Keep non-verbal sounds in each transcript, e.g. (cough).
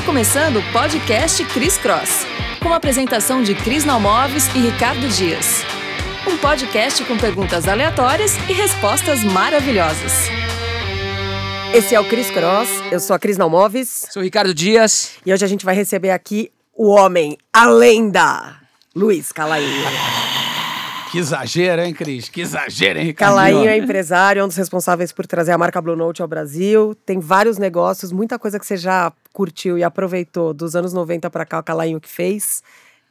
Está começando o podcast Cris Cross, com a apresentação de Cris Nalmoves e Ricardo Dias. Um podcast com perguntas aleatórias e respostas maravilhosas. Esse é o Cris Cross, eu sou a Cris Nalmoves. Sou o Ricardo Dias. E hoje a gente vai receber aqui o homem, a lenda, Luiz Calainho. Que exagero, hein, Cris? Que exagero, hein, Ricardo? Calainho é empresário, é um dos responsáveis por trazer a marca Blue Note ao Brasil. Tem vários negócios, muita coisa que você já curtiu e aproveitou dos anos 90 para cá, o Calainho que fez.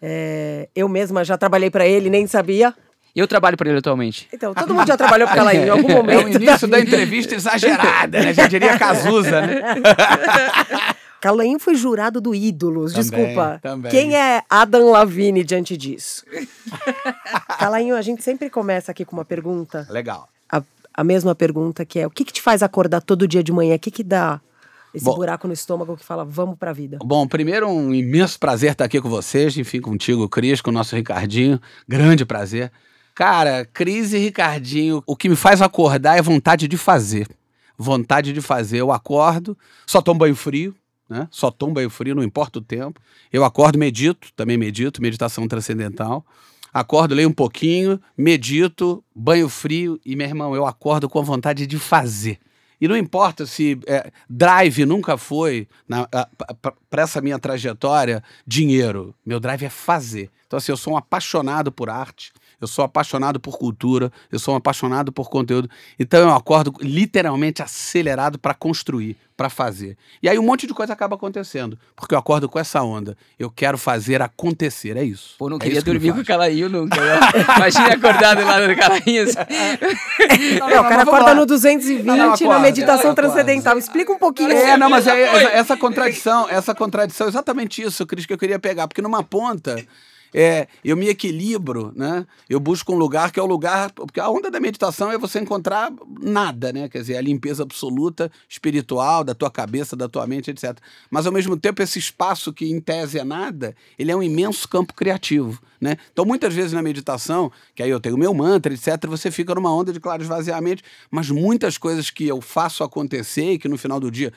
É, eu mesma já trabalhei para ele, nem sabia. Eu trabalho para ele atualmente. Então, todo mundo já trabalhou para Calainho em algum momento. (laughs) É o início da, da entrevista exagerada, né? Já diria Cazuza, né? (laughs) Calainho foi jurado do Ídolos, Também, desculpa. também. Quem é Adam Lavigne diante disso? (laughs) Calainho, a gente sempre começa aqui com uma pergunta. Legal. A, a mesma pergunta que é: o que, que te faz acordar todo dia de manhã? O que, que dá esse Bom. buraco no estômago que fala, vamos pra vida? Bom, primeiro, um imenso prazer estar aqui com vocês, enfim, contigo, Cris, com o nosso Ricardinho. Grande prazer. Cara, Cris e Ricardinho, o que me faz acordar é vontade de fazer. Vontade de fazer. Eu acordo, só tomo banho frio, né? Só tomo banho frio, não importa o tempo. Eu acordo, medito, também medito, meditação transcendental. Acordo, leio um pouquinho, medito, banho frio e, meu irmão, eu acordo com vontade de fazer. E não importa se é, drive nunca foi, para essa minha trajetória, dinheiro. Meu drive é fazer. Então, assim, eu sou um apaixonado por arte, eu sou apaixonado por cultura, eu sou um apaixonado por conteúdo. Então, eu acordo literalmente acelerado para construir, para fazer. E aí um monte de coisa acaba acontecendo, porque eu acordo com essa onda. Eu quero fazer acontecer, é isso. Pô, não É queria isso que dormir com o Calainho nunca. né? Imagina acordar do lado do Calainho. assim. Não, o cara acorda no 220 Não, não, na meditação transcendental. Explica um pouquinho. É, não, mas é, essa, essa contradição, essa contradição, é exatamente isso, Cris, que eu queria pegar, porque numa ponta é, eu me equilibro, né? Eu busco um lugar que é o lugar, porque a onda da meditação é você encontrar nada, né? Quer dizer, a limpeza absoluta espiritual da tua cabeça, da tua mente, etc. Mas ao mesmo tempo esse espaço que em tese é nada, ele é um imenso campo criativo, né? Então muitas vezes na meditação, que aí eu tenho meu mantra, etc, você fica numa onda de claro esvaziamento, mas muitas coisas que eu faço acontecer e que no final do dia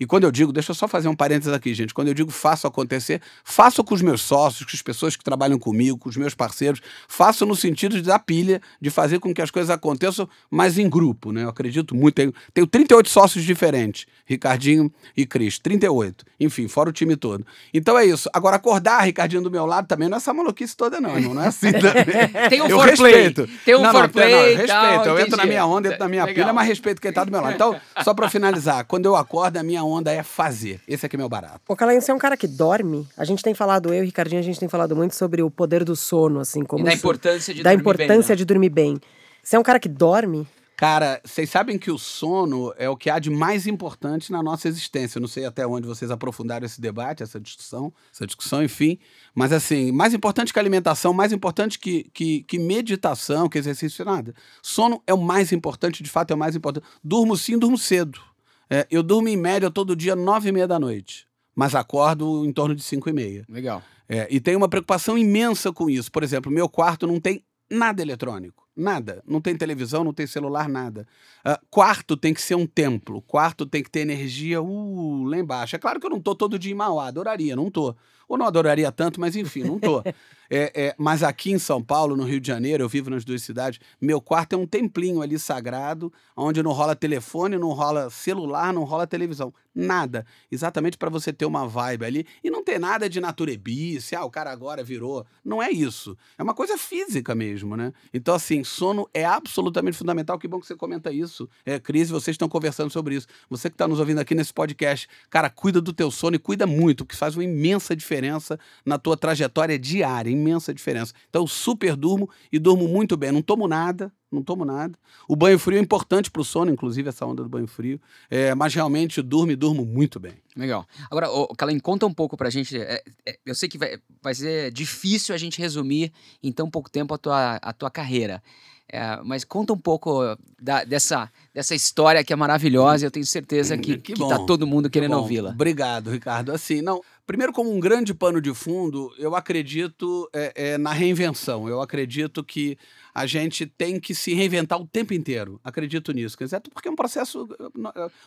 e quando eu digo, deixa eu só fazer um parênteses aqui, gente. Quando eu digo faço acontecer, faço com os meus sócios, com as pessoas que trabalham comigo, com os meus parceiros, faço no sentido de dar pilha, de fazer com que as coisas aconteçam, mas em grupo, né? Eu acredito muito. Tenho, tenho 38 sócios diferentes, Ricardinho e Cris, 38. Enfim, fora o time todo. Então é isso. Agora, acordar Ricardinho do meu lado também não é essa maluquice toda, não, irmão. Não é assim (laughs) também. Tem um eu foreplay. respeito. Tem um não, não, foreplay não, respeito. tal, eu entro na minha onda, entro na minha Legal. pilha, mas respeito quem tá do meu lado. Então, só pra finalizar, quando eu acordo, a minha onda é fazer. Esse aqui é meu barato. Ô, Calainho, você é um cara que dorme? A gente tem falado, eu e Ricardinho, a gente tem falado muito sobre o poder do sono, assim, como E da importância de da dormir importância bem, né? de dormir bem. Você é um cara que dorme? Cara, vocês sabem que o sono é o que há de mais importante na nossa existência. Eu não sei até onde vocês aprofundaram esse debate, essa discussão, essa discussão, enfim. Mas assim, mais importante que alimentação, mais importante que, que, que meditação, que exercício, nada. Sono é o mais importante, de fato é o mais importante. Durmo sim, durmo cedo. É, eu durmo em média todo dia nove e meia da noite, mas acordo em torno de cinco e meia. Legal. É, e tem uma preocupação imensa com isso. Por exemplo, meu quarto não tem nada eletrônico. Nada. Não tem televisão, não tem celular, nada. Ah, quarto tem que ser um templo. Quarto tem que ter energia uh, lá embaixo. É claro que eu não tô todo dia em Mauá, adoraria, não tô. Ou não adoraria tanto, mas enfim, não tô. (laughs) É, é, mas aqui em São Paulo, no Rio de Janeiro, eu vivo nas duas cidades, meu quarto é um templinho ali sagrado, onde não rola telefone, não rola celular, não rola televisão. Nada. Exatamente para você ter uma vibe ali. E não ter nada de naturebice, ah, o cara agora virou. Não é isso. É uma coisa física mesmo, né? Então, assim, sono é absolutamente fundamental. Que bom que você comenta isso. É, Cris, vocês estão conversando sobre isso. Você que está nos ouvindo aqui nesse podcast, cara, cuida do teu sono e cuida muito, que faz uma imensa diferença na tua trajetória diária, imensa diferença. Então, super durmo e durmo muito bem. Não tomo nada, não tomo nada. O banho frio é importante para o sono, inclusive essa onda do banho frio. É, mas realmente durmo e durmo muito bem. Legal. Agora, ô, Calainho, conta um pouco pra gente. é, é, eu sei que vai, vai ser difícil a gente resumir em tão pouco tempo a tua, a tua carreira. É, mas conta um pouco da- dessa, dessa história que é maravilhosa e eu tenho certeza que, Que que, tá todo mundo querendo Bom, ouvi-la. Obrigado, Ricardo. Assim, não. Primeiro, como um grande pano de fundo, eu acredito é, é, na reinvenção. Eu acredito que a gente tem que se reinventar o tempo inteiro. Acredito nisso. Quer dizer, porque é um processo.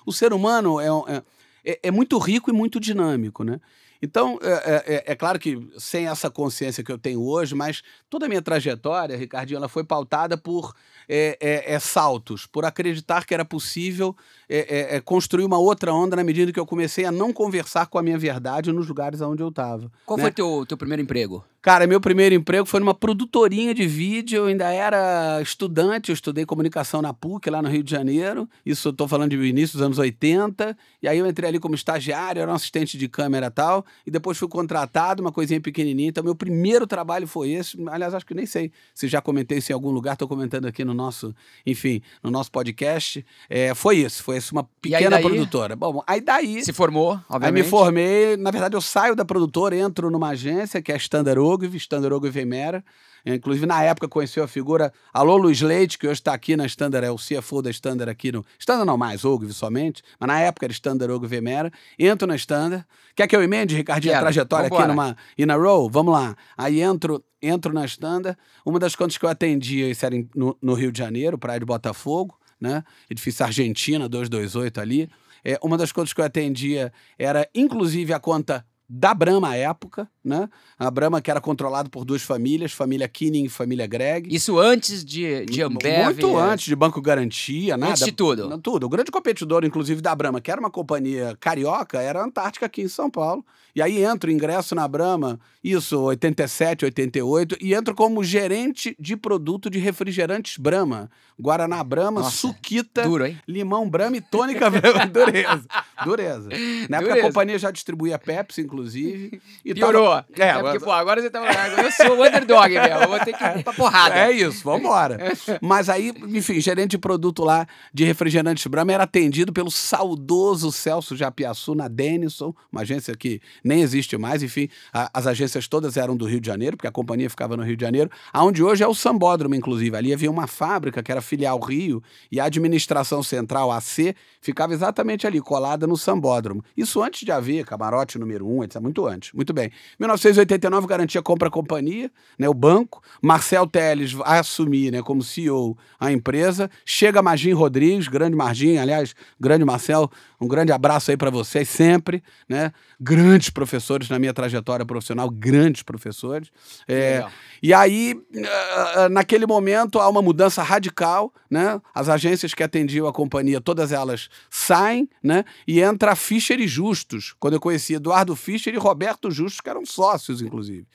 O ser humano é, é- é, é muito rico e muito dinâmico, né? Então, é, é, é, claro que sem essa consciência que eu tenho hoje, mas toda a minha trajetória, Ricardinho, ela foi pautada por é, é, é saltos, por acreditar que era possível é, construir uma outra onda na medida que eu comecei a não conversar com a minha verdade nos lugares onde eu estava. Qual né? foi teu teu primeiro emprego? Cara, meu primeiro emprego foi numa produtorinha de vídeo. Eu ainda era estudante, eu estudei comunicação na PUC, lá no Rio de Janeiro. Isso eu tô falando de início dos anos 80. E aí eu entrei ali como estagiário, era um assistente de câmera e tal. E depois fui contratado, uma coisinha pequenininha. Então, meu primeiro trabalho foi esse. Aliás, acho que nem sei se já comentei isso em algum lugar. Tô comentando aqui no nosso, enfim, no nosso podcast. É, foi isso, foi isso, uma pequena produtora. Bom, aí daí. Se formou, obviamente. Aí me formei. Na verdade, eu saio da produtora, entro numa agência que é a Standard Ogilvy, Standard Ogilvy Mera. Inclusive, na época, conheceu a figura Alô Luiz Leite, que hoje está aqui na Standard, é o CFO da Standard aqui no... Standard não mais, Ogilvy somente, mas na época era Standard Ogilvy Mera. Entro na Standard. Quer que eu emende, Ricardinho, a trajetória Vambora. aqui numa in a row? Vamos lá. Aí entro, entro na Standard. Uma das contas que eu atendia, isso era no, no Rio de Janeiro, Praia de Botafogo, né? Edifício Argentina, 228 ali. É, uma das contas que eu atendia era, inclusive, a conta da Brahma à época, né? A Brahma que era controlada por duas famílias, família Kinning e família Greg. Isso antes de, de Ambev? Muito é... antes de Banco Garantia, nada. Antes de tudo. Tudo. O grande competidor, inclusive, da Brahma, que era uma companhia carioca, era a Antártica aqui em São Paulo. E aí entro, ingresso na Brahma, isso, 87, 88, e entro como gerente de produto de refrigerantes Brahma. Guaraná Brahma, Nossa, suquita, duro, limão Brahma e tônica (laughs) Brahma. dureza. Dureza. Na época dureza. a companhia já distribuía Pepsi, inclusive. E Piorou. É, é porque, pô, agora você tá. Eu sou o underdog mesmo. Eu vou ter que ir pra porrada. É isso, vambora. (laughs) Mas aí, enfim, gerente de produto lá de refrigerantes Brahma era atendido pelo saudoso Celso Japiaçu na Denison, uma agência que nem existe mais. Enfim, a, as agências todas eram do Rio de Janeiro, porque a companhia ficava no Rio de Janeiro, aonde hoje é o Sambódromo, inclusive. Ali havia uma fábrica que era filial Rio e a administração central, AC, ficava exatamente ali, colada no Sambódromo. Isso antes de haver camarote número um, etc. Muito antes. Muito bem. 1989, garantia compra a companhia, né, o banco. Marcel Teles vai assumir né, como CEO a empresa. Chega Magin Rodrigues, grande Margin, aliás, grande Marcel, um grande abraço aí para vocês sempre, né? Grandes professores na minha trajetória profissional, grandes professores. É, e aí, ah, ah, naquele momento, há uma mudança radical, né? As agências que atendiam a companhia, todas elas saem, né? E entra Fischer e Justus, quando eu conheci Eduardo Fischer e Roberto Justus, que eram sócios, inclusive.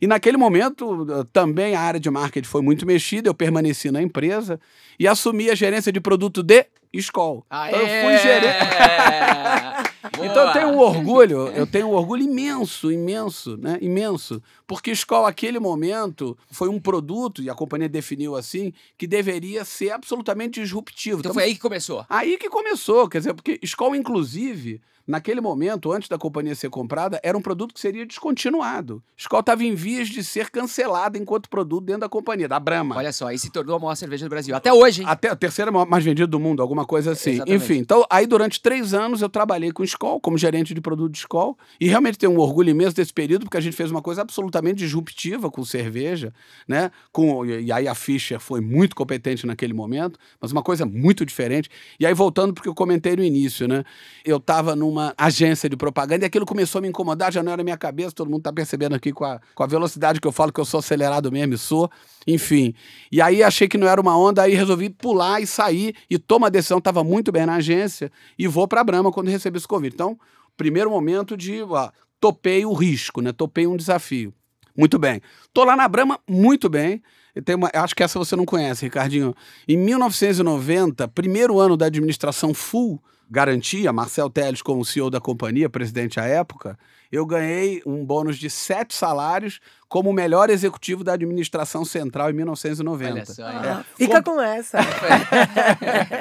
E naquele momento, ah, também a área de marketing foi muito mexida, eu permaneci na empresa e assumi a gerência de produto de escola. Então eu fui gerente. (laughs) então eu tenho um orgulho, (laughs) eu tenho um orgulho imenso, imenso, né? Imenso. Porque escola, aquele momento, foi um produto, e a companhia definiu assim, que deveria ser absolutamente disruptivo. Então, então foi aí que começou. Aí que começou, quer dizer, porque escola, inclusive, naquele momento, antes da companhia ser comprada, era um produto que seria descontinuado. Skol estava em vias de ser cancelada enquanto produto dentro da companhia, da Brahma. Olha só, aí se tornou a maior cerveja do Brasil. Até hoje, hein? Até a terceira mais vendida do mundo, alguma coisa assim. Exatamente. Enfim, então aí durante três anos eu trabalhei com Skol, como gerente de produto de Skol, e realmente tenho um orgulho imenso desse período, porque a gente fez uma coisa absolutamente disruptiva com cerveja, né? Com, e aí a Fischer foi muito competente naquele momento, mas uma coisa muito diferente. E aí voltando porque eu comentei no início, né? Eu estava num uma agência de propaganda e aquilo começou a me incomodar, já não era minha cabeça, todo mundo está percebendo aqui com a, com a velocidade que eu falo que eu sou acelerado mesmo sou, enfim. E aí achei que não era uma onda, aí resolvi pular e sair e tomo a decisão, estava muito bem na agência e vou para a Brahma quando recebi esse convite. Então, primeiro momento de, ó, topei o risco, né? Topei um desafio. Muito bem. Tô lá na Brahma, muito bem. Eu tenho uma, acho que essa você não conhece, Ricardinho. Em 1990, primeiro ano da administração full garantia, Marcel Teles como CEO da companhia, presidente à época, eu ganhei um bônus de sete salários como o melhor executivo da administração central em 1990. Olha só, ah, é. Fica com essa. (laughs)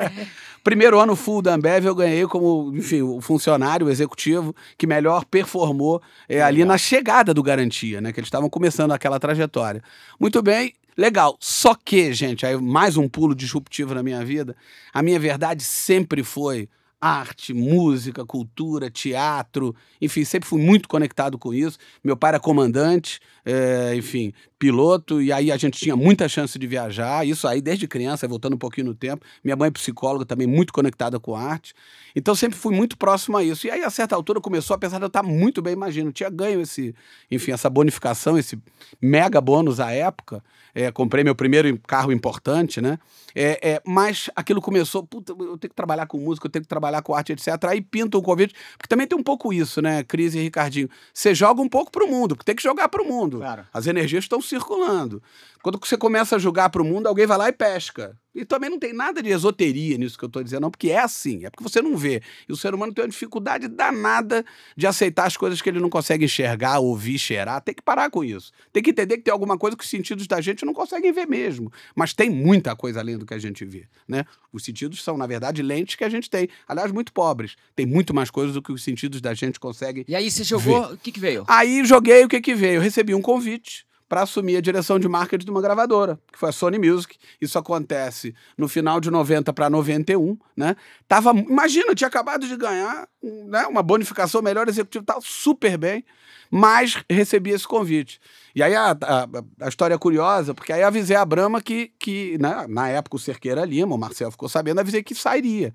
(laughs) Primeiro ano full da Ambev eu ganhei como, enfim, o funcionário, o executivo que melhor performou é, ali na chegada do Garantia, né? Que eles estavam começando aquela trajetória. Muito bem, legal. Só que, gente, aí mais um pulo disruptivo na minha vida. A minha verdade sempre foi arte, música, cultura, teatro, enfim, sempre fui muito conectado com isso. Meu pai era comandante, é, enfim, piloto, e aí a gente tinha muita chance de viajar, isso aí desde criança, voltando um pouquinho no tempo. Minha mãe é psicóloga, também muito conectada com arte, então sempre fui muito próximo a isso. E aí, a certa altura, começou, apesar de eu estar muito bem, imagino, tinha ganho esse, enfim, essa bonificação, esse mega bônus à época. É, comprei meu primeiro carro importante, né? É, é, mas aquilo começou, puta, eu tenho que trabalhar com música, eu tenho que trabalhar com arte, etc. Aí pinta um convite, porque também tem um pouco isso, né, Cris e Ricardinho? Você joga um pouco pro mundo, porque tem que jogar pro mundo. Claro. As energias estão circulando. Quando você começa a jogar pro mundo, alguém vai lá e pesca. E também não tem nada de esoteria nisso que eu estou dizendo, não, porque é assim, é porque você não vê. E o ser humano tem uma dificuldade danada de aceitar as coisas que ele não consegue enxergar, ouvir, cheirar. Tem que parar com isso. Tem que entender que tem alguma coisa que os sentidos da gente não conseguem ver mesmo. Mas tem muita coisa além do que a gente vê. Né? Os sentidos são, na verdade, lentes que a gente tem. Aliás, muito pobres. Tem muito mais coisas do que os sentidos da gente conseguem. E aí você jogou, o que, que veio? Aí joguei o que, que veio. Eu recebi um convite para assumir a direção de marketing de uma gravadora, que foi a Sony Music. Isso acontece no final de 90 para 91, né? Tava, imagina, tinha acabado de ganhar né, uma bonificação melhor executivo, tava super bem, mas recebi esse convite. E aí a, a, a história é curiosa, porque aí avisei a Brama que, que né, na época o Cerqueira Lima, o Marcel ficou sabendo, avisei que sairia.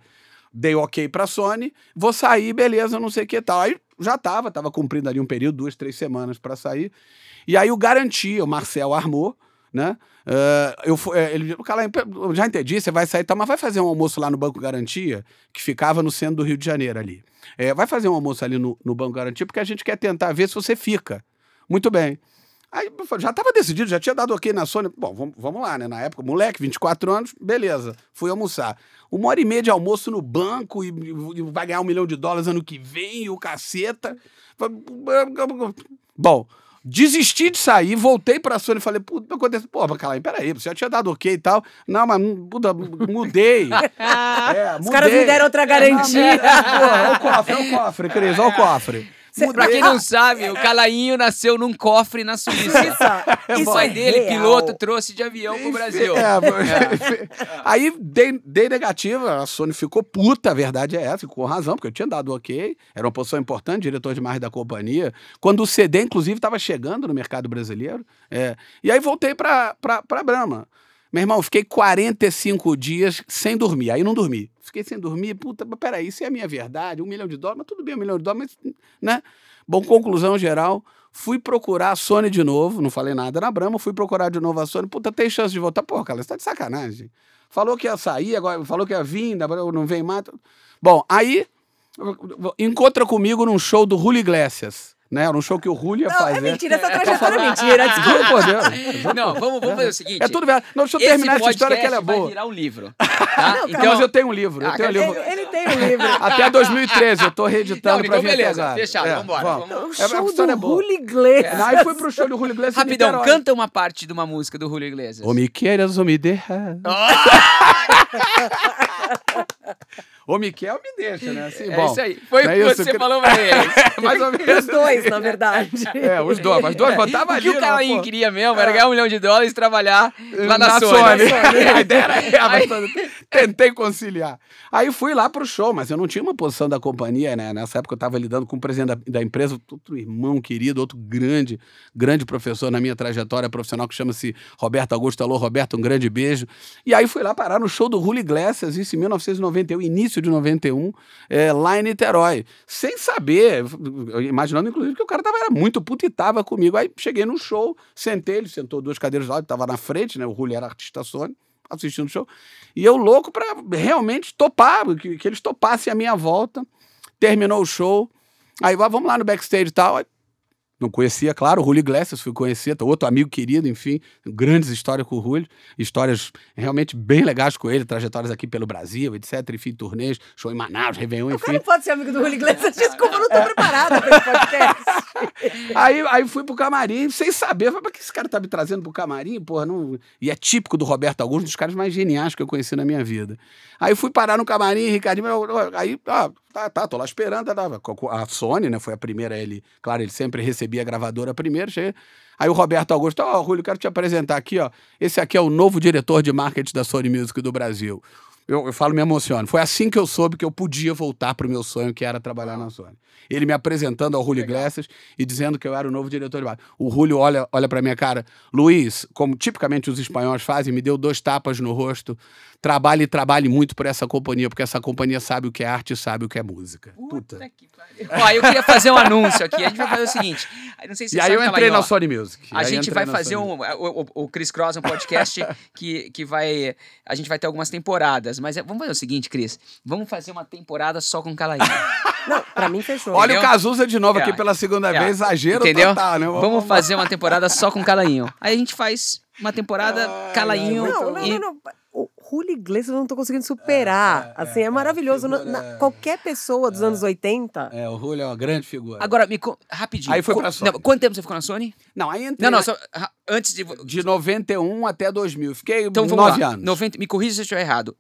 Dei ok para a Sony, vou sair, beleza, não sei o que tal. Aí já estava, estava cumprindo ali um período, duas, três semanas para sair. E aí o Garantia, o Marcel armou, né? Uh, eu, ele cara, já entendi, você vai sair, tá, mas vai fazer um almoço lá no Banco Garantia, que ficava no centro do Rio de Janeiro ali. É, vai fazer um almoço ali no, no Banco Garantia, porque a gente quer tentar ver se você fica. Muito bem. Aí já estava decidido, já tinha dado ok na Sony. Bom, vamos, vamos lá, né? Na época, moleque, 24 anos, beleza. Fui almoçar. Uma hora e meia de almoço no banco e, e vai ganhar um milhão de dólares ano que vem, e o caceta. Bom, Desisti de sair, voltei pra Sony e falei, puta, aconteceu. Pô, Bacalhau, peraí, você já tinha dado ok e tal. Não, mas puta, mudei. (laughs) é, Os caras me deram outra garantia. Olha o cofre, olha o cofre, Cris, olha o cofre. Cê, pra quem não sabe, o Calainho nasceu num cofre na Suíça. (laughs) Isso, o pai dele, real. piloto, trouxe de avião pro Brasil. É, é. (laughs) Aí dei, dei, negativa, a Sony ficou puta, a verdade é essa, com razão, porque eu tinha dado ok, era uma posição importante, diretor de marketing da companhia, quando o CD, inclusive, estava chegando no mercado brasileiro. É. E aí voltei pra, pra, pra Brahma. Meu irmão, fiquei 45 dias sem dormir. Aí não dormi. Fiquei sem dormir. Puta, peraí, isso é a minha verdade? Um milhão de dólares? Mas tudo bem, um milhão de dólares, mas, né? Bom, conclusão geral. Fui procurar a Sony de novo. Não falei nada na Brahma. Fui procurar de novo a Sony. Puta, tem chance de voltar? Pô, cara, você tá de sacanagem. Falou que ia sair, agora falou que ia vir, não vem mais. Bom, aí encontra comigo num show do Julio Iglesias né? Era um show que o Julio ia não, fazer. É mentira, essa trajetória é mentira. Desculpa, por Deus. Não, vamos, vamos fazer o seguinte. É tudo verdade. Não, deixa eu terminar essa história que ela é boa. vai virar um livro. (laughs) Tá? Não, então, mas eu tenho um livro. Eu tenho um livro. Ele, ele, tem um livro. (laughs) Até 2013, eu tô reeditando não, pra então vir beleza, fechado, é, vambora. Vamos. vamos. O show é, do Julio Iglesias. Aí fui pro show do Julio Iglesias Rapidão, canta uma parte de uma música do Julio Iglesias. O me queiras ou me (laughs) derra. O Miquel me deixa, né? Assim, é bom, isso aí. Foi o que você que... falou pra (laughs) ele. Mais ou menos. Os dois, na verdade. É, os dois. Mas dois botavam ali. O que o Caim queria mesmo era ganhar um milhão de dólares e trabalhar lá na, na Sony. Sony. (laughs) A ideia era essa. Tentei conciliar. Aí fui lá pro show, mas eu não tinha uma posição da companhia, né? Nessa época eu estava lidando com o presidente da, da, empresa, outro irmão querido, outro grande, grande professor na minha trajetória profissional que chama-se Roberto Augusto. Alô, Roberto, um grande beijo. E aí fui lá parar no show do Julio Iglesias, isso em 1991, início de 91, é, lá em Niterói. Sem saber, imaginando inclusive que o cara tava, era muito puto e tava comigo. Aí cheguei no show, sentei, ele sentou duas cadeiras lá, ele tava na frente, né? O Julio era artista Sony assistindo o show. E eu louco para realmente topar, que, que eles topassem a minha volta. Terminou o show. Aí, vamos lá no backstage e tal. Aí, não conhecia, claro, o Julio Iglesias fui conhecer, outro amigo querido, enfim, grandes histórias com o Julio, histórias realmente bem legais com ele, trajetórias aqui pelo Brasil, etc, enfim, turnês, show em Manaus, Réveillon, enfim. não pode ser amigo do Julio Iglesias, desculpa, não tô preparada pra esse podcast. (laughs) aí, aí fui pro camarim, sem saber, falei, que esse cara tá me trazendo pro camarim, porra, não... E é típico do Roberto Augusto, um dos caras mais geniais que eu conheci na minha vida. Aí fui parar no camarim, Ricardinho, aí, ó, tá, tá, tô lá esperando, a Sony, né, foi a primeira, ele, claro, ele sempre recebia a gravadora primeiro, cheguei, aí o Roberto Augusto, ó, oh, Julio, quero te apresentar aqui, ó, esse aqui é o novo diretor de marketing da Sony Music do Brasil. Eu, eu falo, me emociono. Foi assim que eu soube que eu podia voltar pro meu sonho, que era trabalhar na Sony. Ele me apresentando ao Julio Iglesias e dizendo que eu era o novo diretor de marketing. O Julio olha, olha pra minha cara, Luiz, como tipicamente os espanhóis fazem, me deu dois tapas no rosto. Trabalhe e trabalhe muito por essa companhia, porque essa companhia sabe o que é arte e sabe o que é música. Puta. que pariu. Ó, eu queria fazer um anúncio aqui. A gente vai fazer o seguinte. Não sei se você E aí sabe, eu entrei na. Sony Music. A gente vai fazer um. O, o, o Chris Cross, um podcast que, que vai. A gente vai ter algumas temporadas. Mas é- vamos fazer o seguinte, Cris. Vamos fazer uma temporada só com Calainho. (laughs) Não, pra mim fechou. Olha Entendeu? o Cazuza de novo aqui É. pela segunda É. vez, exagero Entendeu? total, né? Vamos fazer uma temporada só com Calainho. Aí a gente faz uma temporada Ai, Calainho. ai, Não, não, e... não, não. O Julio Iglesias eu não tô conseguindo superar. assim, é, maravilhoso. Na- figura- na- qualquer pessoa dos anos 80. É, o Julio é uma grande figura. Agora, me rapidinho. Aí foi pra Sony. Não, quanto tempo você ficou na Sony? Não, aí entrei Não, não, na- só, antes de. de 91 até 2000. Fiquei Então vamos nove lá. anos. 90, me corrija se eu estiver errado.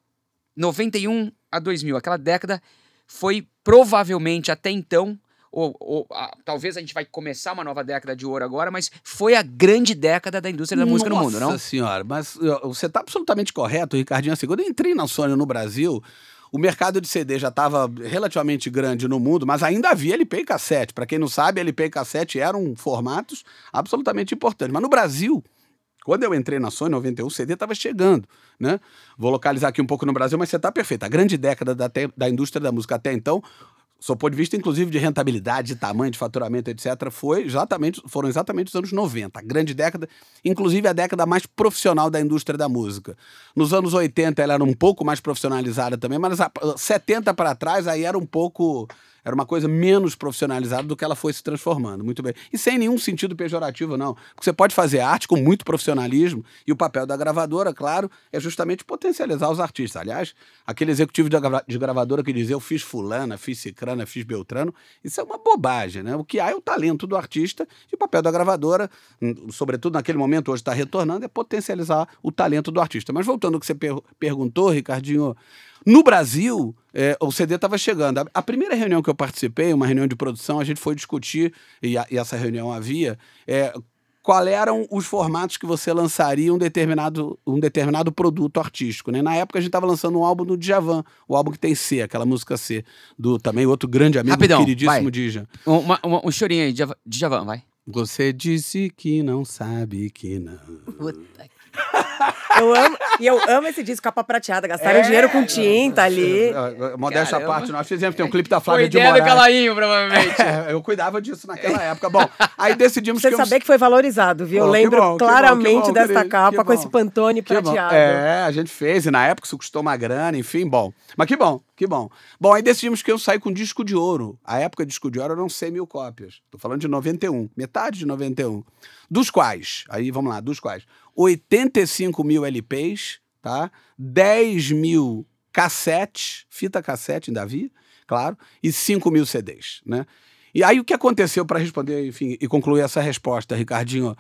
91 a 2000, aquela década foi provavelmente até então, ou, ou, ah, talvez a gente vai começar uma nova década de ouro agora, mas foi a grande década da indústria da música no mundo, não? Nossa senhora, mas você está absolutamente correto, Ricardinho. Assim, quando eu entrei na Sony no Brasil, o mercado de CD já estava relativamente grande no mundo, mas ainda havia LP e cassete. Para quem não sabe, LP e cassete eram formatos absolutamente importantes. Mas no Brasil, quando eu entrei na Sony em 91, o CD estava chegando, né? Vou localizar aqui um pouco no Brasil, mas você está perfeito. A grande década da, da indústria da música até então, sob ponto de vista, inclusive, de rentabilidade, de tamanho, de faturamento, etc., foi exatamente, foram exatamente os anos 90. A grande década, inclusive a década mais profissional da indústria da música. Nos anos 80 ela era um pouco mais profissionalizada também, mas a- 70 para trás aí era um pouco... Era uma coisa menos profissionalizada do que ela foi se transformando. Muito bem. E sem nenhum sentido pejorativo, não. Porque você pode fazer arte com muito profissionalismo e o papel da gravadora, claro, é justamente potencializar os artistas. Aliás, aquele executivo de, gra- de gravadora que dizia eu fiz fulana, fiz cicrana, fiz beltrano, isso é uma bobagem, né? O que há é o talento do artista e o papel da gravadora, sobretudo naquele momento, hoje está retornando, é potencializar o talento do artista. Mas voltando ao que você per- perguntou, Ricardinho, no Brasil, é, o CD estava chegando. A, a primeira reunião que eu participei, uma reunião de produção, a gente foi discutir, e, a- e essa reunião havia, é, qual eram os formatos que você lançaria um determinado, um determinado produto artístico. Né? Na época a gente estava lançando um álbum do Djavan, o álbum que tem C, aquela música C, do também outro grande amigo, Rapidão, queridíssimo. Dija. Um, uma- uma- um chorinho aí, de Javan- de Javan, vai. Você disse que não sabe que não. Eu amo, e eu amo esse disco, capa prateada. Gastaram dinheiro com tinta ali. É, Modéstia à parte, nós fizemos, tem um clipe da Flávia de ideia do Moraes. Calainho, provavelmente. É, eu cuidava disso naquela época. Bom, aí decidimos Você que eu- saber que foi valorizado, viu? Pô, eu que lembro bom, que bom, claramente que bom, desta querido, capa com bom. esse Pantone bom. prateado. É, a gente fez, e na época isso custou uma grana, enfim, bom. Mas que bom, que bom. Bom, aí decidimos que eu saí com disco de ouro. A época disco de ouro eram 100 mil cópias. Tô falando de 91, metade de 91. Dos quais, aí vamos lá, dos quais, 85 mil LPs, tá? 10 mil cassetes, fita cassete ainda havia, claro, e 5 mil CDs, né? E aí o que aconteceu para responder, enfim, e concluir essa resposta, Ricardinho?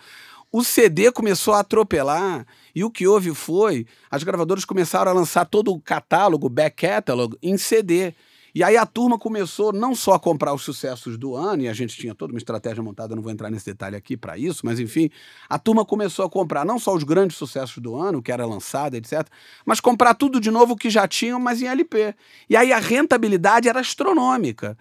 O CD começou a atropelar e o que houve foi as gravadoras começaram a lançar todo o catálogo, back catalog, em CD. E aí a turma começou não só a comprar os sucessos do ano, e a gente tinha toda uma estratégia montada, não vou entrar nesse detalhe aqui para isso, mas enfim, a turma começou a comprar não só os grandes sucessos do ano, que era lançado, etc., mas comprar tudo de novo que já tinham, mas em LP. E aí a rentabilidade era astronômica.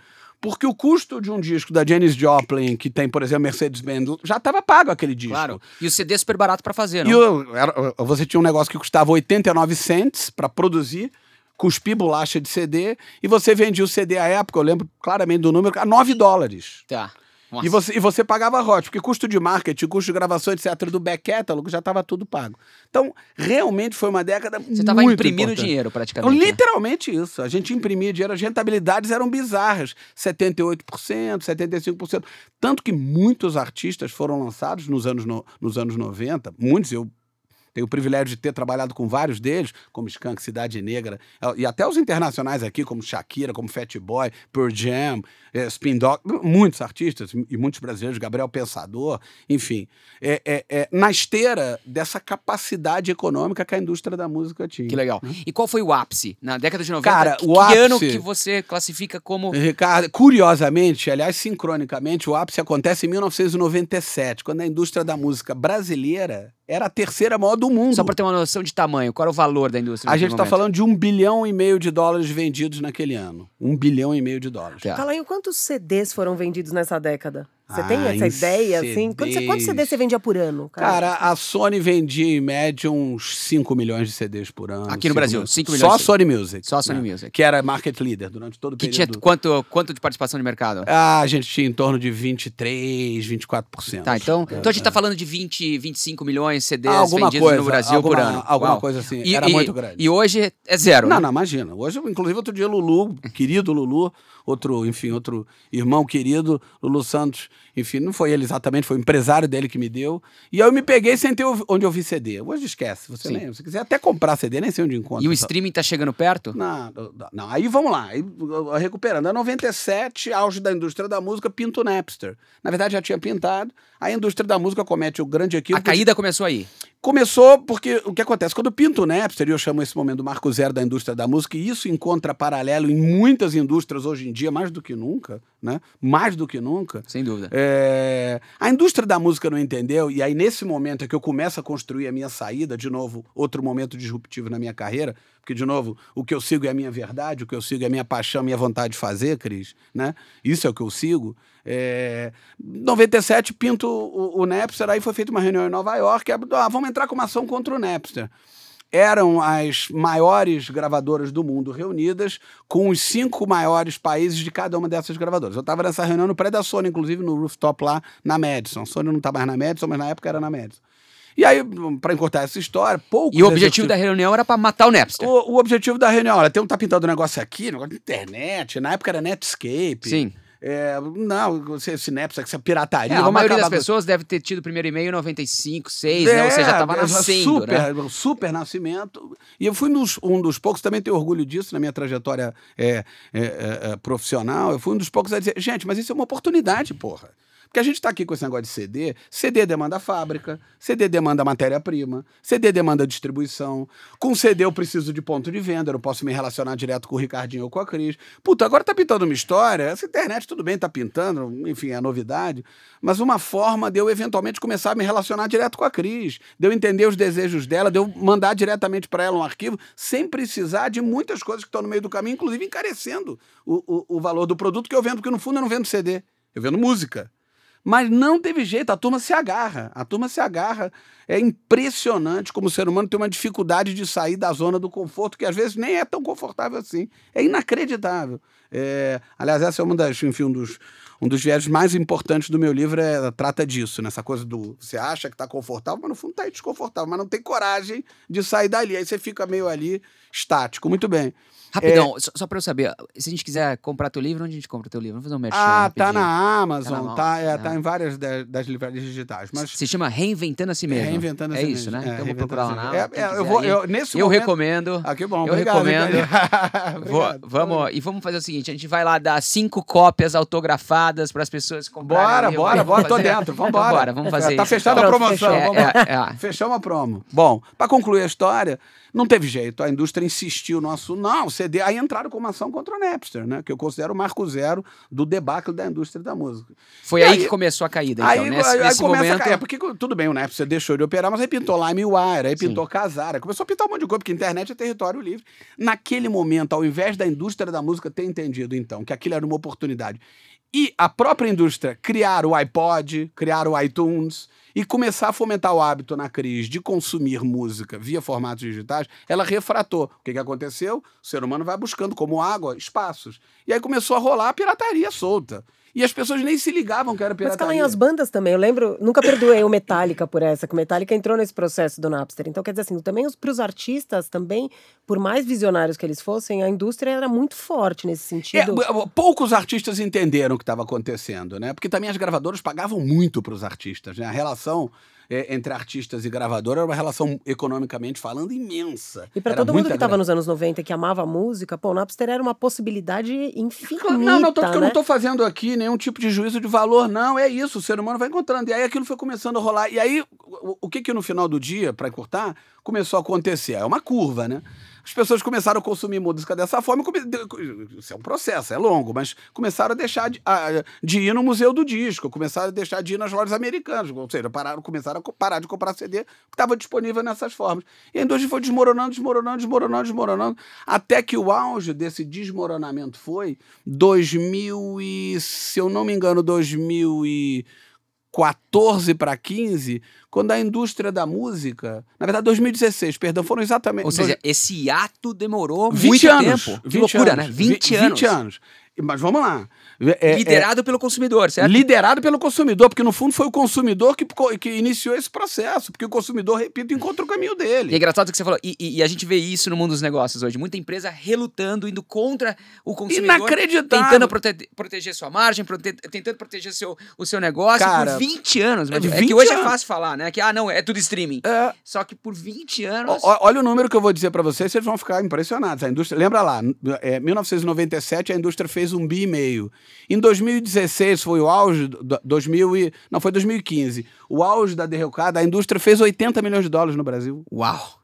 Porque o custo de um disco da Janis Joplin, que tem, por exemplo, Mercedes-Benz, já estava pago aquele disco. Claro. E o CD é super barato pra fazer, não? E o- era- você tinha um negócio que custava 89 cents para produzir, cuspir bolacha de CD, e você vendia o CD à época, eu lembro claramente do número, a 9 dólares. Tá. Nossa. E você, e você pagava royalties, porque custo de marketing, custo de gravação, etc., do back catalog já estava tudo pago. Então, realmente foi uma década Você muito imprimindo importante. dinheiro, praticamente. né? Literalmente isso. A gente imprimia dinheiro, as rentabilidades eram bizarras. 78%, 75%. Tanto que muitos artistas foram lançados nos anos, no- nos anos 90, muitos eu tenho o privilégio de ter trabalhado com vários deles, como Skank, Cidade Negra, eh, e até os internacionais aqui, como Shakira, como Fat Boy, Pearl Jam, eh, Spin muitos artistas e muitos brasileiros, Gabriel Pensador, enfim, é, é- é na esteira dessa capacidade econômica que a indústria da música tinha. Que legal. E qual foi o ápice? Na década de 90, Cara, que, o que ápice- ano que você classifica como... Ricardo, curiosamente, aliás, sincronicamente, o ápice acontece em 1997, quando a indústria da música brasileira Era a terceira maior do mundo. Só para ter uma noção de tamanho, qual era o valor da indústria? A gente está falando de um bilhão e meio de dólares vendidos naquele ano. Um bilhão e meio de dólares. Tá. Calainho, quantos CDs foram vendidos nessa década? Você Ah, tem essa ideia, assim? Quantos, CDs. quantos CDs você vendia por ano? Cara, a Sony vendia em média uns 5 milhões de CDs por ano. Aqui no Brasil, milhões. 5 Só a milhões. Sony Music. Só a Sony né? Music. Que era market leader durante todo o Que período. tinha quanto, quanto de participação de mercado? Ah, a gente tinha em torno de 23, 24%. Tá, então, É, então a gente tá falando de 20, 25 milhões de CDs Alguma vendidos coisa, no Brasil por alguma- ano. alguma Uau. coisa assim. E, Era e- muito grande. E hoje é zero. Não, né? não, imagina. Hoje, inclusive, outro dia, Lulu, querido Lulu, outro, enfim, outro irmão querido, Lulu Santos, enfim, não foi ele exatamente, foi o empresário dele que me deu. E aí eu me peguei sem ter onde ouvir CD. Hoje esquece, você Sim. nem, se quiser até comprar CD, nem sei onde encontra. E o streaming tá chegando perto? Não, não, aí vamos lá, aí, recuperando. Em 97, auge da indústria da música, pinta o Napster. Na verdade, já tinha pintado. A indústria da música comete o grande equívoco. A caída começou aí. Começou porque o que acontece? Quando pinta o Napster, e eu chamo esse momento do marco zero da indústria da música, e isso encontra paralelo em muitas indústrias hoje em dia, mais do que nunca, né? Mais do que nunca. Sem dúvida. É, a indústria da música não entendeu, e aí nesse momento é que eu começo a construir a minha saída, de novo, outro momento disruptivo na minha carreira, porque, de novo, o que eu sigo é a minha verdade, o que eu sigo é a minha paixão, a minha vontade de fazer, Cris, né? Isso é o que eu sigo. É, 97, pinto o, o Napster, aí foi feita uma reunião em Nova York, ah, vamos entrar com uma ação contra o Napster eram as maiores gravadoras do mundo reunidas, com os cinco maiores países de cada uma dessas gravadoras. Eu estava nessa reunião no prédio da Sony, inclusive no rooftop lá na Madison. A Sony não está mais na Madison, mas na época era na Madison. E aí, para encurtar essa história, poucos E o objetivo da reunião era para matar o Napster. o, o objetivo da reunião, olha, tem um tá pintando um negócio aqui, negócio de internet, na época era Netscape. Sim. É, não, Napster, essa pirataria. É, a maioria das com- pessoas deve ter tido o primeiro e-mail em 95, 6, né? Ou seja, tava é, nascendo, super, né? super nascimento. E eu fui um dos poucos, também tenho orgulho disso na minha trajetória é, é, é, é, profissional. Eu fui um dos poucos a dizer, gente, mas isso é uma oportunidade, porra. Porque a gente está aqui com esse negócio de CD. CD demanda fábrica, CD demanda matéria-prima, CD demanda distribuição. Com CD eu preciso de ponto de venda, eu não posso me relacionar direto com o Ricardinho ou com a Cris. Puta, agora tá pintando uma história. Essa internet tudo bem, tá pintando, enfim, é novidade. Mas uma forma de eu eventualmente começar a me relacionar direto com a Cris, de eu entender os desejos dela, de eu mandar diretamente para ela um arquivo, sem precisar de muitas coisas que estão no meio do caminho, inclusive encarecendo o, o, o valor do produto que eu vendo, porque no fundo eu não vendo CD, eu vendo música. Mas não teve jeito, a turma se agarra. A turma se agarra. É impressionante como o ser humano tem uma dificuldade de sair da zona do conforto, que às vezes nem é tão confortável assim. É inacreditável. É, aliás, essa é uma das, enfim, um dos, um dos viés mais importantes do meu livro, é, trata disso, nessa coisa do. Você acha que está confortável, mas no fundo está desconfortável, mas não tem coragem de sair dali. Aí você fica meio ali estático. Muito bem. Rapidão, só, só pra eu saber, se a gente quiser comprar teu livro, onde a gente compra teu livro? Vamos fazer um merchan Ah, tá na Amazon, Tá tá, é, né? tá em várias da- das livrarias digitais. Mas Se chama Reinventando a Si Mesmo. Reinventando a É si isso, mesmo. né? É, então vou procurar lá na Amazon, É, é, eu vou- eu- nesse Eu momento- recomendo. Ah, que bom. Eu obrigado, recomendo. Ricardo. (laughs) (laughs) Vou- Obrigado. vamos, e vamos fazer o seguinte: a gente vai lá dar cinco cópias autografadas para as pessoas comprarem. Bora, livro. bora, bora, tô dentro, (laughs) vambora. bora, vamos fazer Tá isso. fechada a promoção, fechou. vamos É, é, é. Fechamos a promo. Bom, para concluir a história, não teve jeito. A indústria insistiu no assunto. Não, CD. Aí entraram com uma ação contra o Napster, né? Que eu considero o marco zero do debacle da indústria da música. Foi aí, aí- que começou a caída, então. Aí, nesse aí nesse começa momento. cair. É porque tudo bem, o Napster deixou de operar, mas aí pintou LimeWire, aí Sim. pintou Casara, começou a pintar um monte de coisa, porque a internet é território livre. Naquele momento, ao invés da indústria da música ter entendido, então, que aquilo era uma oportunidade, e a própria indústria criar o iPod, criar o iTunes e começar a fomentar o hábito na crise de consumir música via formatos digitais, ela refratou. O que, que aconteceu? O ser humano vai buscando, como água, espaços. E aí começou a rolar a pirataria solta. E as pessoas nem se ligavam que era Mas pirataria. Calanho, as bandas também. Eu lembro, nunca perdoei o Metallica por essa, que o Metallica entrou nesse processo do Napster. Então, quer dizer assim, também para os artistas, também, por mais visionários que eles fossem, a indústria era muito forte nesse É, sentido. b- poucos artistas entenderam o que estava acontecendo, né? Porque também as gravadoras pagavam muito para os artistas, né? A relação é, entre artistas e gravadora era uma relação, economicamente falando, imensa. E para todo mundo que estava nos anos 90 que amava música, pô, o Napster era uma possibilidade infinita, Não, não, tanto que eu não né? estou fazendo aqui nenhum tipo de juízo de valor, não. É isso, o ser humano vai encontrando. E aí aquilo foi começando a rolar. E aí, o, o que que no final do dia, para encurtar, começou a acontecer? É uma curva, né? As pessoas começaram a consumir música dessa forma. Isso é um processo, é longo, mas começaram a deixar de, a- de ir no Museu do Disco, começaram a deixar de ir nas lojas americanas, ou seja, pararam, começaram a parar de comprar CD que estava disponível nessas formas. E a indústria foi desmoronando, desmoronando, desmoronando, desmoronando, até que o auge desse desmoronamento foi 2000 e, se eu não me engano, 2014 para 15, quando a indústria da música, na verdade 2016, perdão, foram exatamente Ou seja, esse ato demorou 20 muito anos, tempo. Que 20 loucura, anos, né? 20 vi- anos. 20 anos. Mas vamos lá. É- é- Liderado pelo consumidor, certo? Liderado pelo consumidor, porque no fundo foi o consumidor que, que iniciou esse processo, porque o consumidor, repito, encontra o caminho E é dele. engraçado o que você falou. E, e- e a gente vê isso no mundo dos negócios hoje. Muita empresa relutando, indo contra o consumidor. Inacreditável. Tentando prote- proteger sua margem, prote- tentando proteger seu, o seu negócio Cara, por 20 anos. Mas é é, 20 que hoje é anos. fácil falar, né? Que, ah, não, é tudo streaming. É, Só que por 20 anos... Ó, Olha o número que eu vou dizer para vocês, vocês vão ficar impressionados. A indústria, lembra lá, é, 1997 a indústria fez um bi e meio. Em 2016 foi o auge, do- do- 2000 e, não, foi 2015. O auge da derrocada, a indústria fez 80 milhões de dólares no Brasil. Uau!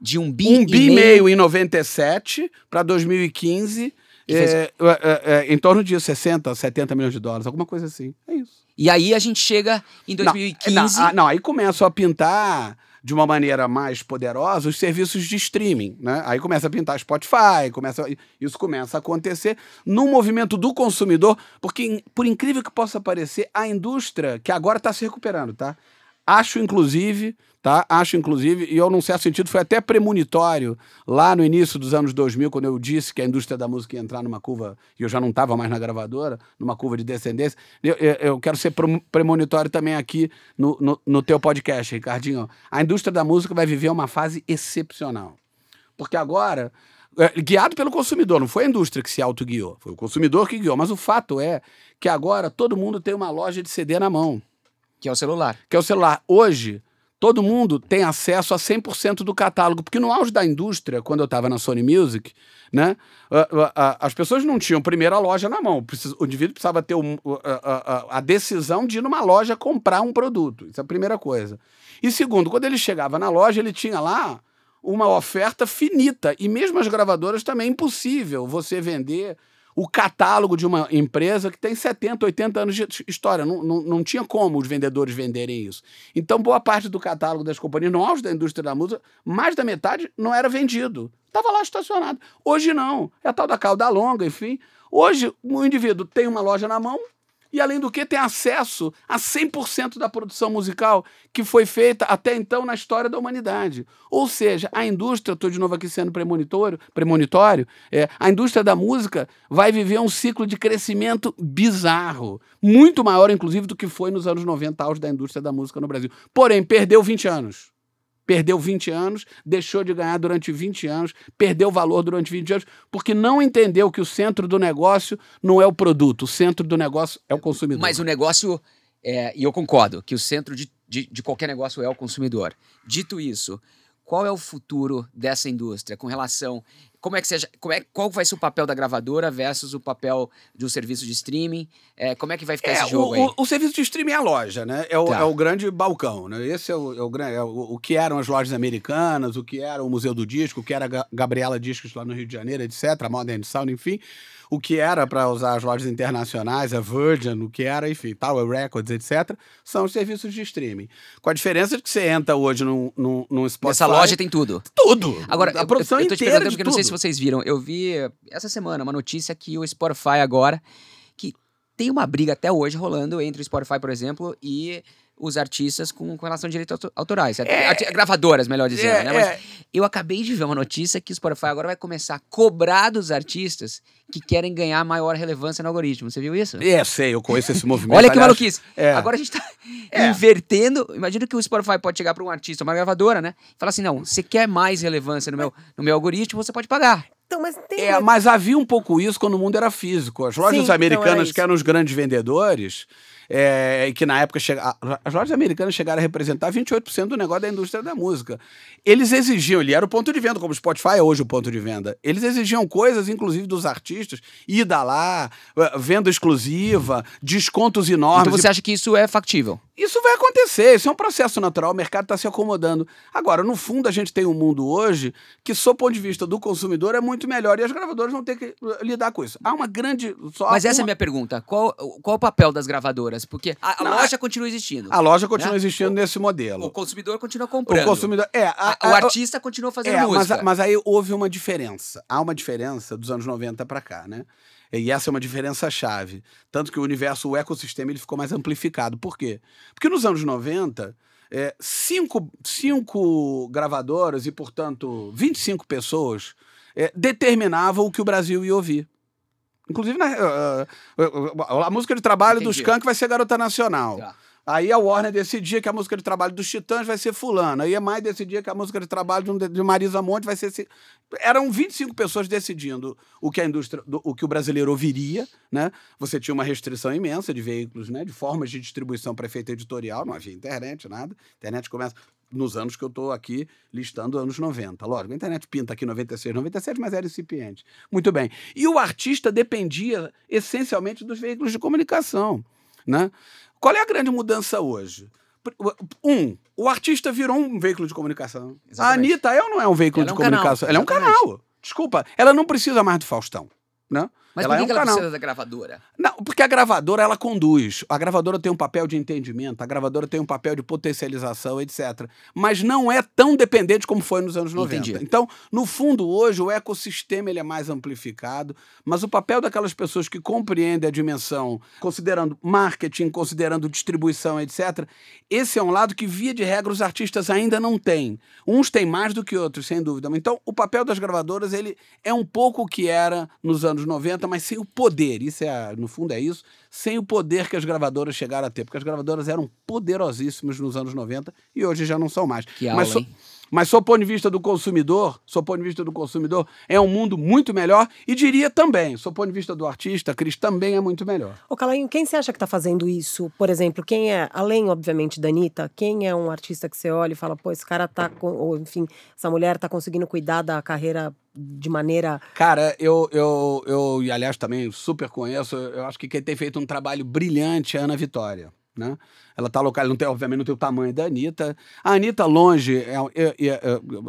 De um bi, Um e bi e meio em 97 para 2015, E fez- é, é, é, em torno de 60, 70 milhões de dólares, alguma coisa assim. É isso. E aí a gente chega em 2015... Não, não, ah, não, aí começam a pintar de uma maneira mais poderosa os serviços de streaming, né? Aí começa a pintar Spotify, começa, isso começa a acontecer no movimento do consumidor, porque por incrível que possa parecer, a indústria que agora está se recuperando, tá? Acho inclusive, tá? Acho inclusive, e eu num certo sentido foi até premonitório lá no início dos anos 2000, quando eu disse que a indústria da música ia entrar numa curva, e eu já não estava mais na gravadora, numa curva de descendência. Eu, eu- eu quero ser premonitório também aqui no, no, no teu podcast, Ricardinho. A indústria da música vai viver uma fase excepcional. Porque agora, é, guiado pelo consumidor, não foi a indústria que se autoguiou, foi o consumidor que guiou. Mas o fato é que agora todo mundo tem uma loja de CD na mão Que é o celular. que é o celular. Hoje, todo mundo tem acesso a 100% do catálogo, porque no auge da indústria, quando eu estava na Sony Music, né, as pessoas não tinham primeiro a loja na mão. O indivíduo precisava ter a decisão de ir numa loja comprar um produto. Isso é a primeira coisa. E segundo, quando ele chegava na loja, ele tinha lá uma oferta finita. E mesmo as gravadoras também é impossível você vender o catálogo de uma empresa que tem 70, 80 anos de história. Não, não, não tinha como os vendedores venderem isso. Então, boa parte do catálogo das companhias, auge da indústria da música, mais da metade não era vendido. Estava lá estacionado. Hoje não. É a tal da cauda longa, enfim. Hoje, o indivíduo tem uma loja na mão, e além do que tem acesso a 100% da produção musical que foi feita até então na história da humanidade. Ou seja, a indústria, estou de novo aqui sendo premonitório, premonitório é, a indústria da música vai viver um ciclo de crescimento bizarro, muito maior inclusive do que foi nos anos 90 auge da indústria da música no Brasil. Porém, perdeu 20 anos. Perdeu 20 anos, deixou de ganhar durante 20 anos, perdeu valor durante 20 anos, porque não entendeu que o centro do negócio não é o produto, o centro do negócio é o consumidor. Mas o negócio, é, e eu concordo, que o centro de, de, de qualquer negócio é o consumidor. Dito isso, qual é o futuro dessa indústria com relação. Como é que seja, como é, qual vai ser o papel da gravadora versus o papel de um serviço de streaming? É, como é que vai ficar É, esse jogo o, aí? o- o serviço de streaming é a loja, né? É o, Tá. é o grande balcão, né? Esse é o, é o, gran- é o, o que eram as lojas americanas, o que era o Museu do Disco, o que era a Ga- Gabriela Discos lá no Rio de Janeiro, etc., a Modern Sound, enfim. O que era para usar as lojas internacionais, a Virgin, o que era, enfim, Tower Records, etc., são os serviços de streaming. Com a diferença de que você entra hoje num, num, num Spotify... Nessa loja tem tudo. tudo! Agora, a eu, produção eu, eu tô te inteira perguntando porque não sei se vocês viram. Eu vi essa semana uma notícia que o Spotify agora, que tem uma briga até hoje rolando entre o Spotify, por exemplo, e os artistas com, com relação a direitos auto- autorais. É. Arti- gravadoras, melhor dizendo, É, né? Mas é. eu acabei de ver uma notícia que o Spotify agora vai começar a cobrar dos artistas que querem ganhar maior relevância no algoritmo. Você viu isso? É, sei, eu conheço esse (laughs) movimento. Olha que aliás, maluquice. é. Agora a gente tá É. invertendo. Imagina que o Spotify pode chegar para um artista, uma gravadora, né? E falar assim: não, você quer mais relevância no meu, no meu algoritmo, você pode pagar. Então, mas tem. É, mas havia um pouco isso quando o mundo era físico. As lojas Sim, então americanas, isso. que eram os grandes vendedores, é, que na época as lojas americanas chegaram a representar 28% do negócio da indústria da música. Eles exigiam, ele era o ponto de venda, como o Spotify é hoje o ponto de venda. Eles exigiam coisas, inclusive dos artistas, ida lá, venda exclusiva, descontos enormes. Então você acha que isso é factível? Isso vai acontecer, isso é um processo natural, o mercado está se acomodando. Agora, no fundo, a gente tem um mundo hoje que, sob ponto de vista do consumidor, é muito melhor e as gravadoras vão ter que lidar com isso. Há uma grande. Mas essa é a minha pergunta. Qual, qual o papel das gravadoras? Porque a, a Não, loja continua existindo. A loja continua Né? existindo O- nesse modelo. O consumidor continua O comprando. consumidor. É, a- A- o artista continua fazendo É, mas, música. mas aí houve uma diferença. Há uma diferença dos anos 90 para cá, né? E essa é uma diferença chave. Tanto que o universo, o ecossistema, ele ficou mais amplificado. Por quê? Porque nos anos 90, é, cinco, cinco gravadoras e, portanto, 25 pessoas é, determinavam o que o Brasil ia ouvir. Inclusive, na, ah, ah, a música de trabalho Entendi. Skank vai ser Garota Nacional. Tá. Aí a Warner decidia que a música de trabalho dos Titãs vai ser fulano. Aí a Mai decidia que a música de trabalho de, Marisa Monte vai ser... esse- Eram 25 pessoas decidindo o que a indústria, o que o brasileiro ouviria, né? Você tinha uma restrição imensa de veículos, né? De formas de distribuição para efeito editorial, não havia internet, nada. A internet começa nos anos que eu estou aqui listando anos 90. Lógico, a internet pinta aqui 96, 97, mas era incipiente. Muito bem. E o artista dependia essencialmente dos veículos de comunicação, né? Qual é a grande mudança hoje? Um, o artista virou um veículo de comunicação. A Exatamente. Anitta, ela não é um veículo Ela de é um canal, comunicação. ela é um exatamente. canal. Desculpa, ela não precisa mais do Faustão. Né? Mas ela por que, é um que ela canal. precisa da gravadora? Não, porque a gravadora ela conduz. A gravadora tem um papel de entendimento, a gravadora tem um papel de potencialização, etc. Mas não é tão dependente como foi nos anos 90. Entendi. Então, no fundo, hoje o ecossistema ele é mais amplificado, mas o papel daquelas pessoas que compreendem a dimensão, considerando marketing, considerando distribuição, etc. Esse é um lado que, via de regra, os artistas ainda não têm. Uns têm mais do que outros, sem dúvida. Então, o papel das gravadoras ele é um pouco o que era nos anos 90, mas sem o poder. Isso é, no fundo, é isso. Sem o poder que as gravadoras chegaram a ter, porque as gravadoras eram poderosíssimas nos anos 90 e hoje já não são mais. Que aula, mas, so-? Mas, sob o ponto de vista do consumidor, sob o ponto de vista do consumidor, é um mundo muito melhor e diria também, sob o ponto de vista do artista, Cris, também é muito melhor. Ô, Calainho, quem você acha que tá fazendo isso? Por exemplo, quem é, além, obviamente, da Anitta, quem é um artista que você olha e fala, pô, esse cara tá, com, ou enfim, essa mulher tá conseguindo cuidar da carreira de maneira. Cara, eu, eu, eu, e aliás também super conheço, eu acho que quem tem feito um trabalho brilhante é a Ana Vitória. Né? Ela tá local, não tem, obviamente, não tem o tamanho da Anitta. A Anitta longe, é- é- é-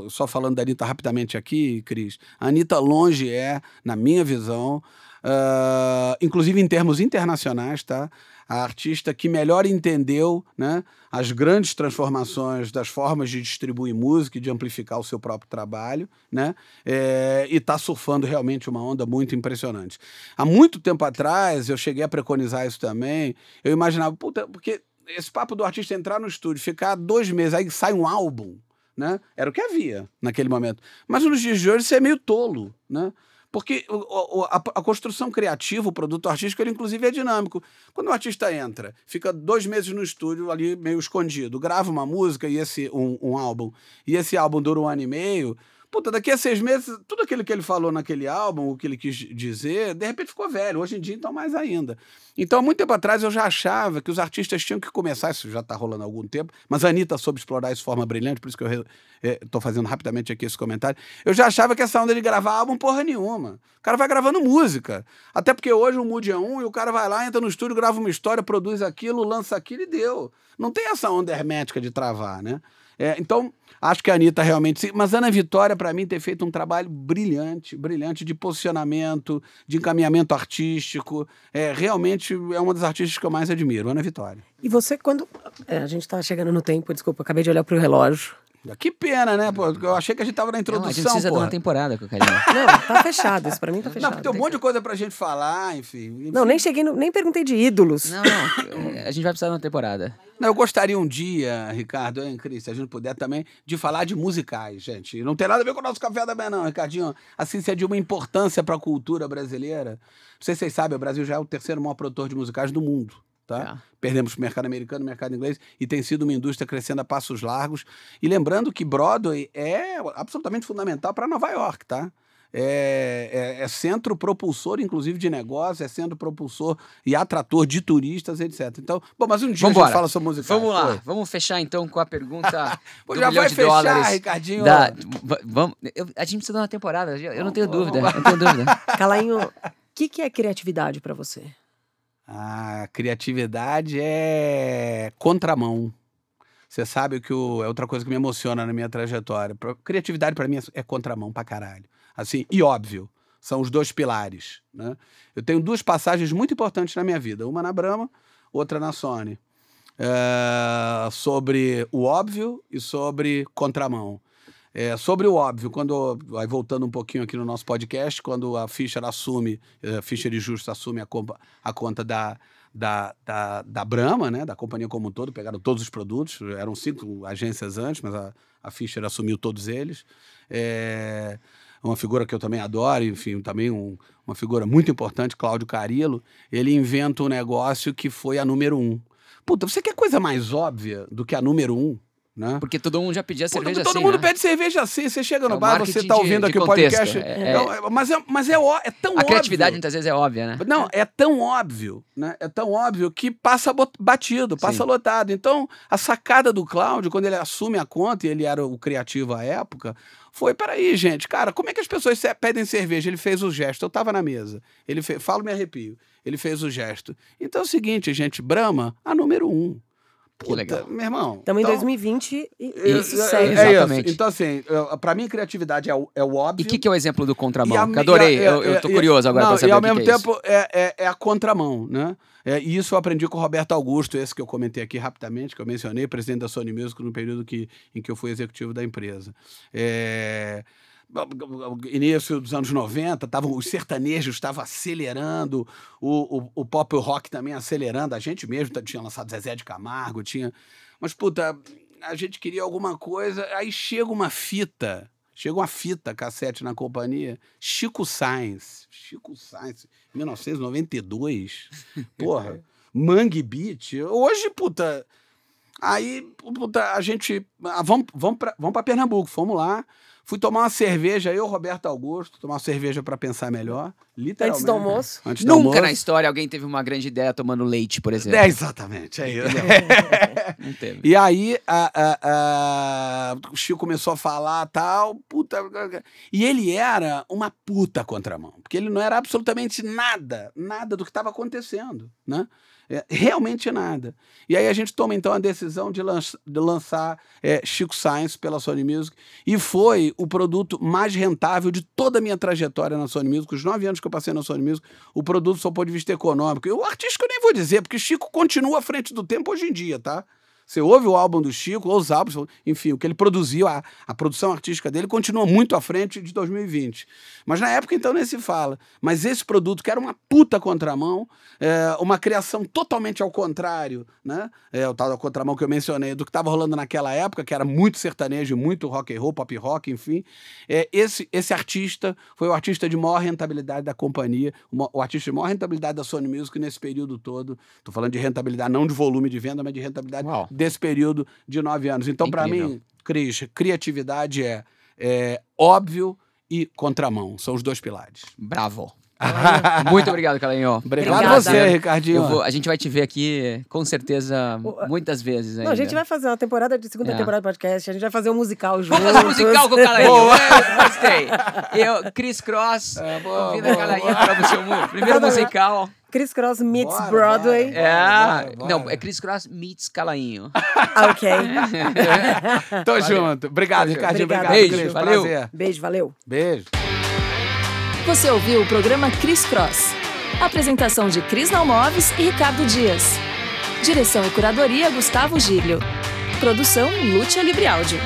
só falando da Anitta rapidamente aqui, Cris, a Anitta longe é, na minha visão, ah, inclusive em termos internacionais, tá? A artista que melhor entendeu né, as grandes transformações das formas de distribuir música e de amplificar o seu próprio trabalho, né? É, e está surfando realmente uma onda muito impressionante. Há muito tempo atrás, eu cheguei a preconizar isso também, eu imaginava, puta, porque esse papo do artista entrar no estúdio, ficar dois meses, aí sai um álbum, né? Era o que havia naquele momento. Mas nos dias de hoje isso é meio tolo, né? Porque o- a, a construção criativa, o produto artístico, ele inclusive é dinâmico. Quando o artista entra, fica dois meses no estúdio ali meio escondido, grava uma música e esse um, um álbum, e esse álbum dura um ano e meio. Puta, daqui a seis meses, tudo aquilo que ele falou naquele álbum, o que ele quis dizer, de repente ficou velho. Hoje em dia, então, mais ainda. Então, há muito tempo atrás, eu já achava que os artistas tinham que começar, isso já está rolando há algum tempo, mas a Anitta soube explorar isso de forma brilhante, por isso que eu estou fazendo rapidamente aqui esse comentário. Eu já achava que essa onda de gravar álbum, porra nenhuma. O cara vai gravando música. Até porque hoje o mood é um e o cara vai lá, entra no estúdio, grava uma história, produz aquilo, lança aquilo e deu. Não tem essa onda hermética de travar, né? É, então, acho que a Anitta realmente. Mas Ana Vitória, para mim, tem feito um trabalho brilhante, brilhante de posicionamento, de encaminhamento artístico. É, realmente é uma das artistas que eu mais admiro, Ana Vitória. E você, quando. É, a gente tá chegando no tempo, desculpa, acabei de olhar pro relógio. Que pena, né? Pô, eu achei que a gente tava na Não, a gente introdução. precisa de porra. uma temporada com a Karina. (laughs) Não, tá fechado, isso pra mim tá Não, fechado. porque tem um monte de coisa pra gente falar, enfim. Não, nem cheguei, no, nem perguntei de ídolos. Não, não. A gente vai precisar de uma temporada. Não, eu gostaria um dia, Ricardo, hein, Cris, se a gente puder também, de falar de musicais, gente. Não tem nada a ver com o nosso café da manhã, não, Ricardinho. Assim, se é de uma importância para a cultura brasileira. Não sei se vocês sabem, o Brasil já é o terceiro maior produtor de musicais do mundo. Tá? Perdemos para o mercado americano, mercado inglês, e tem sido uma indústria crescendo a passos largos. E lembrando que Broadway é absolutamente fundamental para Nova York, tá? É, é- é centro propulsor, inclusive, de negócio, é centro propulsor e atrator de turistas, etc. Então, bom, mas um dia a Vambora. gente fala sobre musicais. Vamos lá, Foi. vamos fechar então com a pergunta (laughs) Pô, já milhão vai de fechar, dólares. Ricardinho. Da, va- vamos, eu- a gente precisa dar uma temporada, eu eu não tenho dúvida, eu não tenho dúvida. (laughs) Calainho, o que, que é criatividade pra você? A criatividade é contramão. Você sabe que o, é outra coisa que me emociona na minha trajetória. Criatividade para mim é, é contramão pra caralho. Assim, e óbvio, são os dois pilares, né? Eu tenho duas passagens muito importantes na minha vida, uma na Brahma, outra na Sony. É, sobre o óbvio e sobre contramão. É, sobre o óbvio, quando vai voltando um pouquinho aqui no nosso podcast, quando a Fischer assume, a Fischer e Justo assume a, compa- a conta da, da, da, da Brahma, né, da companhia como um todo, pegaram todos os produtos, eram cinco agências antes, mas a, a Fischer assumiu todos eles. É uma figura que eu também adoro, enfim, também um- uma figura muito importante, Cláudio Carilo, ele inventa um negócio que foi a número um. Puta, você quer coisa mais óbvia do que a número um? Né? Porque todo mundo já pedia Pô, cerveja todo assim, mundo né? pede cerveja assim. Você chega no É o bar, você tá de- ouvindo de aqui o contexto. podcast. É- é- mas é, mas é, ó- é tão A óbvio. criatividade muitas vezes é óbvia, né? Não, é tão óbvio, né? É tão óbvio que passa batido, passa Sim. lotado. Então, a sacada do Cláudio, quando ele assume a conta, e ele era o criativo à época, foi: peraí, gente, cara, como é que as pessoas pedem cerveja? Ele fez o gesto, eu tava na mesa. Ele fez, falo, me arrepio. Ele fez o gesto. Então é o seguinte, gente, Brahma, a número um. Que legal. Meu irmão. Estamos em então- 2020 e é, isso é, segue. é Exatamente. isso. Então, assim, pra mim, criatividade é o, é o E óbvio. o que, que é o exemplo do contramão? E a- Que adorei, e a- eu, eu tô e- curioso agora não, pra saber E ao o que mesmo que é tempo é, é, é a contramão, né? É, e isso eu aprendi com o Roberto Augusto, esse que eu comentei aqui rapidamente, que eu mencionei, presidente da Sony Music no período que, em que eu fui executivo da empresa. É, Início dos anos 90, tavam, os sertanejos estavam acelerando, o, o, o pop rock também acelerando, a gente mesmo tinha lançado Zezé de Camargo, tinha. Mas, puta, a gente queria alguma coisa, aí chega uma fita, chega uma fita cassete na companhia, Chico Sainz, Chico Sainz, 1992, (laughs) porra, Mangue Beat, hoje, puta, aí, puta, a gente, ah, vamos, vamos, pra, vamos pra Pernambuco, fomos lá, fui tomar uma cerveja, eu, Roberto Augusto, tomar uma cerveja pra pensar melhor. Antes do almoço. Antes do Nunca almoço. na história alguém teve uma grande ideia tomando leite, por exemplo. É, exatamente, é isso. (laughs) Não teve. E aí a- a- a- o Chico começou a falar tal, puta. E ele era uma puta contramão, porque ele não era absolutamente nada, nada do que estava acontecendo, né? É, realmente nada. E aí a gente toma então a decisão de, lan- de lançar é, Chico Science pela Sony Music e foi o produto mais rentável de toda a minha trajetória na Sony Music. Os nove anos que eu passei na Sony Music, o produto só ponto de vista econômico. E o artístico eu nem vou dizer, porque Chico continua à frente do tempo hoje em dia, tá? Você ouve o álbum do Chico, ou os álbuns, enfim, o que ele produziu, a, a produção artística dele continua muito à frente de 2020. Mas na época, então, nem se fala. Mas esse produto, que era uma puta contramão, é, uma criação totalmente ao contrário, né? É, o tal da contramão que eu mencionei, do que estava rolando naquela época, que era muito sertanejo, muito rock and roll, pop rock, enfim. É, esse, esse artista foi o artista de maior rentabilidade da companhia, o, artista de maior rentabilidade da Sony Music nesse período todo. Estou falando de rentabilidade, não de volume de venda, mas de rentabilidade Uau. Desse período de nove anos. Então, para mim, Cris, criatividade é, é óbvio e contramão. São os dois pilares. Bravo. Muito obrigado, Calanho. Obrigado a você, Ricardinho. Eu vou- a gente vai te ver aqui, com certeza, muitas vezes ainda. Não, a gente vai fazer uma temporada de segunda É. temporada do podcast, a gente vai fazer um musical juntos. Vamos fazer um musical com o Calanho. É, Gostei. Eu, Chris Cross, É, boa, a boa, Calanho para o seu primeiro musical. Chris Cross meets Bora, Broadway. bora. É, bora, bora. não, é Chris Cross meets Calainho. Ah, ok. (laughs) Tô junto. Obrigado, Ricardinho. Obrigado, Beijo, Cris. valeu. Prazer. Beijo, valeu. Beijo. Você ouviu o programa Cris Cross. Apresentação de Cris Nalmoves e Ricardo Dias. Direção e curadoria Gustavo Gílio. Produção Lúcia Libre Áudio.